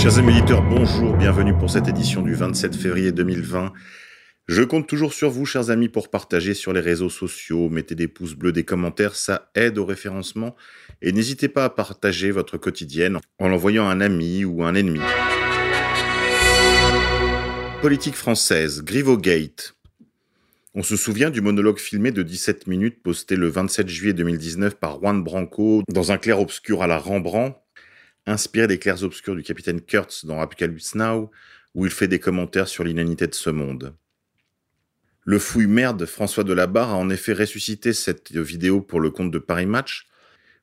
Chers amis éditeurs, bonjour, bienvenue pour cette édition du 27 février 2020. Je compte toujours sur vous, chers amis, pour partager sur les réseaux sociaux, mettez des pouces bleus, des commentaires, ça aide au référencement. Et n'hésitez pas à partager votre quotidienne en l'envoyant à un ami ou un ennemi. Politique française, Gate. On se souvient du monologue filmé de 17 minutes posté le 27 juillet 2019 par Juan Branco dans un clair-obscur à la Rembrandt, inspiré des clairs-obscurs du capitaine Kurtz dans Apocalypse Now, où il fait des commentaires sur l'inanité de ce monde. Le fouille merde François Delabarre a en effet ressuscité cette vidéo pour le compte de Paris Match,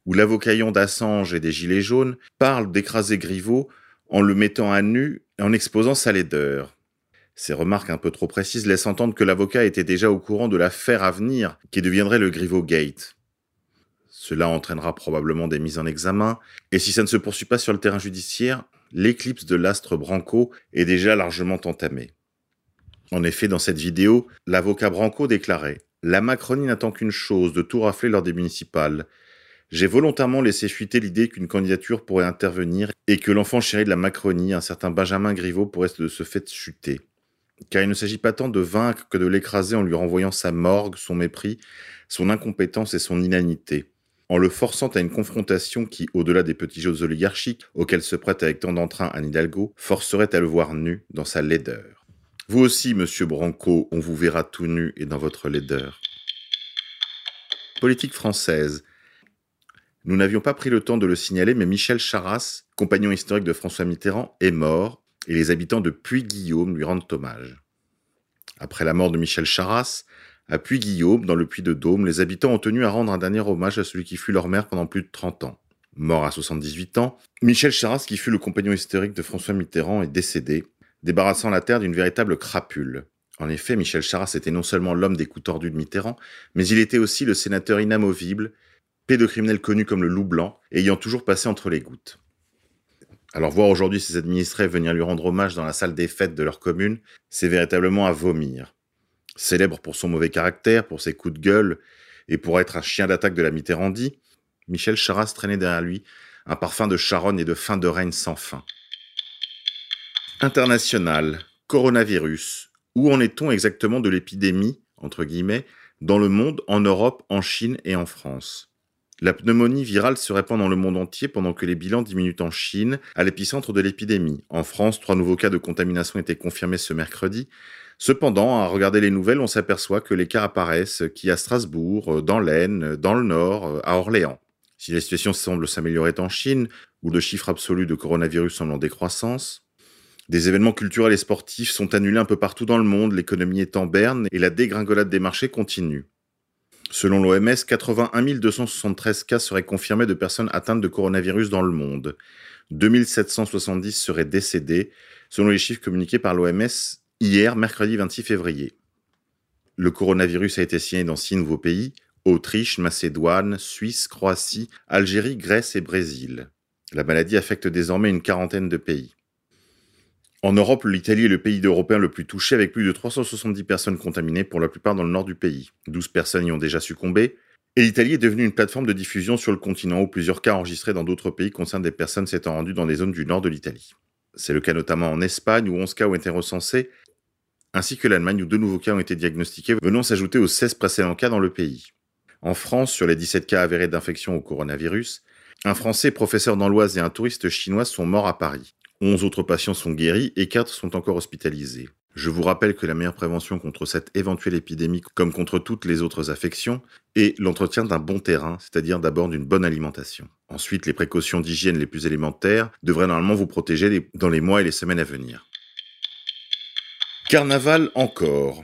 où l'avocaillon d'Assange et des Gilets jaunes parle d'écraser Griveaux en le mettant à nu et en exposant sa laideur. Ces remarques un peu trop précises laissent entendre que l'avocat était déjà au courant de l'affaire à venir qui deviendrait le Griveaux Gate. Cela entraînera probablement des mises en examen, et si ça ne se poursuit pas sur le terrain judiciaire, l'éclipse de l'astre Branco est déjà largement entamée. En effet, dans cette vidéo, l'avocat Branco déclarait La Macronie n'attend qu'une chose, de tout rafler lors des municipales. J'ai volontairement laissé fuiter l'idée qu'une candidature pourrait intervenir et que l'enfant chéri de la Macronie, un certain Benjamin Griveaux, pourrait de ce fait chuter car il ne s'agit pas tant de vaincre que de l'écraser en lui renvoyant sa morgue, son mépris, son incompétence et son inanité, en le forçant à une confrontation qui, au-delà des petits jeux oligarchiques auxquels se prête avec tant d'entrain Anne Hidalgo, forcerait à le voir nu dans sa laideur. Vous aussi, monsieur Branco, on vous verra tout nu et dans votre laideur. Politique française. Nous n'avions pas pris le temps de le signaler, mais Michel Charras, compagnon historique de François Mitterrand, est mort et les habitants de Puy-Guillaume lui rendent hommage. Après la mort de Michel Charras, à Puy-Guillaume, dans le Puy de Dôme, les habitants ont tenu à rendre un dernier hommage à celui qui fut leur maire pendant plus de 30 ans. Mort à 78 ans, Michel Charras, qui fut le compagnon historique de François Mitterrand, est décédé, débarrassant la terre d'une véritable crapule. En effet, Michel Charras était non seulement l'homme des coups tordus de Mitterrand, mais il était aussi le sénateur inamovible, pédocriminel connu comme le loup blanc, ayant toujours passé entre les gouttes. Alors voir aujourd'hui ses administrés venir lui rendre hommage dans la salle des fêtes de leur commune, c'est véritablement à vomir. Célèbre pour son mauvais caractère, pour ses coups de gueule et pour être un chien d'attaque de la Mitterrandie, Michel Charras traînait derrière lui un parfum de charonne et de fin de règne sans fin. International, coronavirus. Où en est-on exactement de l'épidémie, entre guillemets, dans le monde, en Europe, en Chine et en France? La pneumonie virale se répand dans le monde entier pendant que les bilans diminuent en Chine, à l'épicentre de l'épidémie. En France, trois nouveaux cas de contamination étaient confirmés ce mercredi. Cependant, à regarder les nouvelles, on s'aperçoit que les cas apparaissent qui à Strasbourg, dans l'Aisne, dans le Nord, à Orléans. Si la situation semble s'améliorer en Chine, où le chiffre absolu de coronavirus semble en décroissance, des événements culturels et sportifs sont annulés un peu partout dans le monde, l'économie est en berne et la dégringolade des marchés continue. Selon l'OMS, 81 273 cas seraient confirmés de personnes atteintes de coronavirus dans le monde. 2770 seraient décédés, selon les chiffres communiqués par l'OMS hier, mercredi 26 février. Le coronavirus a été signé dans six nouveaux pays Autriche, Macédoine, Suisse, Croatie, Algérie, Grèce et Brésil. La maladie affecte désormais une quarantaine de pays. En Europe, l'Italie est le pays européen le plus touché avec plus de 370 personnes contaminées, pour la plupart dans le nord du pays. 12 personnes y ont déjà succombé. Et l'Italie est devenue une plateforme de diffusion sur le continent où plusieurs cas enregistrés dans d'autres pays concernent des personnes s'étant rendues dans des zones du nord de l'Italie. C'est le cas notamment en Espagne où 11 cas ont été recensés, ainsi que l'Allemagne où deux nouveaux cas ont été diagnostiqués, venant s'ajouter aux 16 précédents cas dans le pays. En France, sur les 17 cas avérés d'infection au coronavirus, un Français professeur dans l'Oise et un touriste chinois sont morts à Paris. 11 autres patients sont guéris et 4 sont encore hospitalisés. Je vous rappelle que la meilleure prévention contre cette éventuelle épidémie, comme contre toutes les autres affections, est l'entretien d'un bon terrain, c'est-à-dire d'abord d'une bonne alimentation. Ensuite, les précautions d'hygiène les plus élémentaires devraient normalement vous protéger dans les mois et les semaines à venir. Carnaval encore.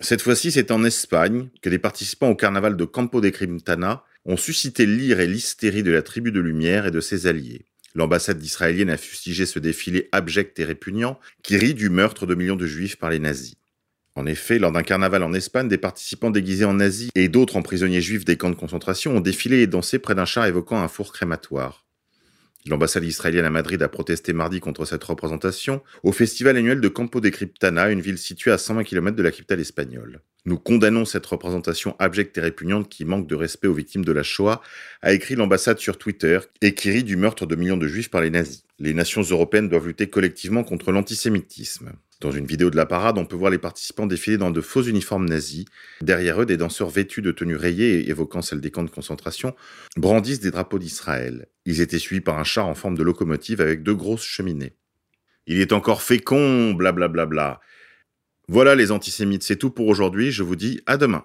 Cette fois-ci, c'est en Espagne que les participants au carnaval de Campo de Crintana ont suscité l'ire et l'hystérie de la tribu de Lumière et de ses alliés. L'ambassade d'Israélienne a fustigé ce défilé abject et répugnant qui rit du meurtre de millions de juifs par les nazis. En effet, lors d'un carnaval en Espagne, des participants déguisés en nazis et d'autres en prisonniers juifs des camps de concentration ont défilé et dansé près d'un char évoquant un four crématoire. L'ambassade israélienne à Madrid a protesté mardi contre cette représentation au festival annuel de Campo de Criptana, une ville située à 120 km de la capitale espagnole. Nous condamnons cette représentation abjecte et répugnante qui manque de respect aux victimes de la Shoah, a écrit l'ambassade sur Twitter, et qui rit du meurtre de millions de juifs par les nazis. Les nations européennes doivent lutter collectivement contre l'antisémitisme. Dans une vidéo de la parade, on peut voir les participants défiler dans de faux uniformes nazis. Derrière eux, des danseurs vêtus de tenues rayées et évoquant celles des camps de concentration brandissent des drapeaux d'Israël. Ils étaient suivis par un char en forme de locomotive avec deux grosses cheminées. Il est encore fécond, blablabla. Bla bla bla. Voilà les antisémites, c'est tout pour aujourd'hui, je vous dis à demain.